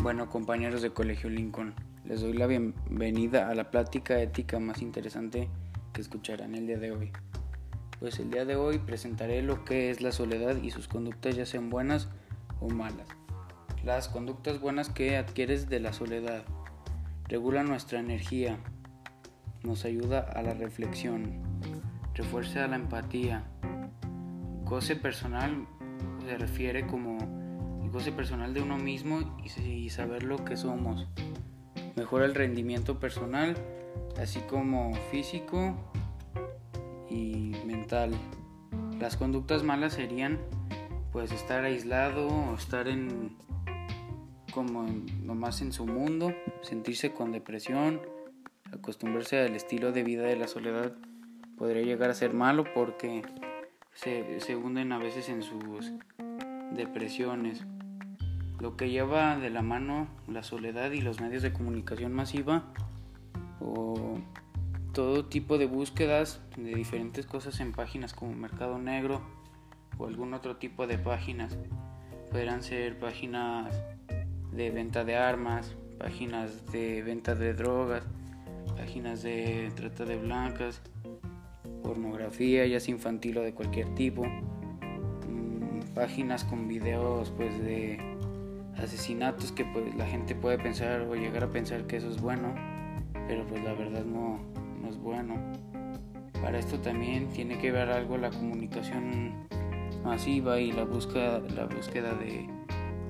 Bueno, compañeros de Colegio Lincoln, les doy la bienvenida a la plática ética más interesante que escucharán el día de hoy. Pues el día de hoy presentaré lo que es la soledad y sus conductas ya sean buenas o malas. Las conductas buenas que adquieres de la soledad regula nuestra energía, nos ayuda a la reflexión, refuerza la empatía. Goce personal se refiere como goce personal de uno mismo y saber lo que somos. Mejora el rendimiento personal, así como físico y mental. Las conductas malas serían pues estar aislado o estar en como nomás en su mundo, sentirse con depresión, acostumbrarse al estilo de vida de la soledad podría llegar a ser malo porque se, se hunden a veces en sus depresiones lo que lleva de la mano la soledad y los medios de comunicación masiva o todo tipo de búsquedas de diferentes cosas en páginas como Mercado Negro o algún otro tipo de páginas. Podrán ser páginas de venta de armas, páginas de venta de drogas, páginas de trata de blancas, pornografía, ya sea infantil o de cualquier tipo, mm, páginas con videos pues de asesinatos que pues la gente puede pensar o llegar a pensar que eso es bueno, pero pues la verdad no, no es bueno. Para esto también tiene que ver algo la comunicación masiva y la búsqueda, la búsqueda de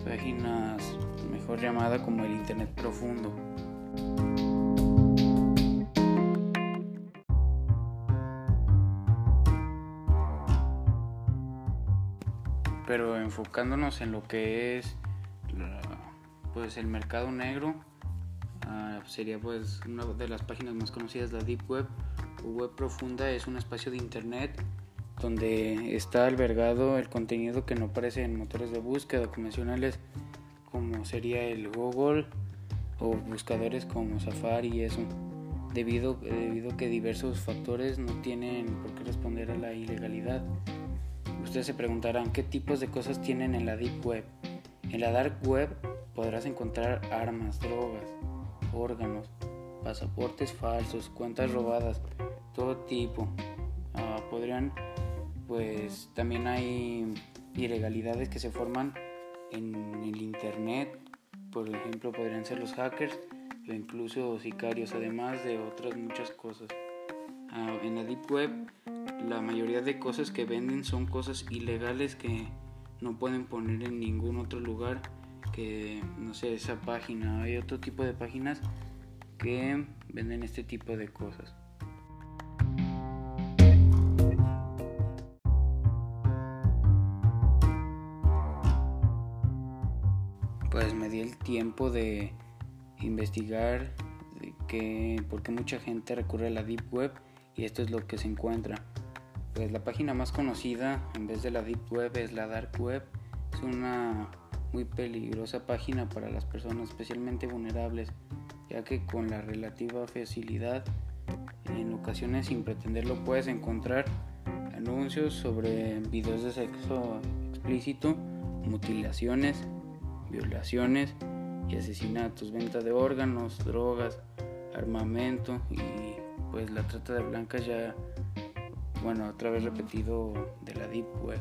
páginas mejor llamada como el Internet profundo. Pero enfocándonos en lo que es pues el mercado negro ah, sería pues una de las páginas más conocidas la deep web. O web profunda es un espacio de internet donde está albergado el contenido que no aparece en motores de búsqueda convencionales como sería el Google o buscadores como Safari y eso debido debido a que diversos factores no tienen por qué responder a la ilegalidad. Ustedes se preguntarán qué tipos de cosas tienen en la deep web en la dark web podrás encontrar armas, drogas, órganos, pasaportes falsos, cuentas robadas, todo tipo. Ah, podrían, pues también hay ilegalidades que se forman en el internet. Por ejemplo, podrían ser los hackers o incluso sicarios, además de otras muchas cosas. Ah, en la Deep Web, la mayoría de cosas que venden son cosas ilegales que no pueden poner en ningún otro lugar que, no sé, esa página. Hay otro tipo de páginas que venden este tipo de cosas. Pues me di el tiempo de investigar de que, por qué mucha gente recurre a la Deep Web y esto es lo que se encuentra. Pues la página más conocida en vez de la Deep Web es la Dark Web. Es una muy peligrosa página para las personas especialmente vulnerables, ya que con la relativa facilidad, en ocasiones sin pretenderlo puedes encontrar anuncios sobre videos de sexo explícito, mutilaciones, violaciones y asesinatos, venta de órganos, drogas, armamento y pues la trata de blancas ya bueno, otra vez repetido de la Deep Web.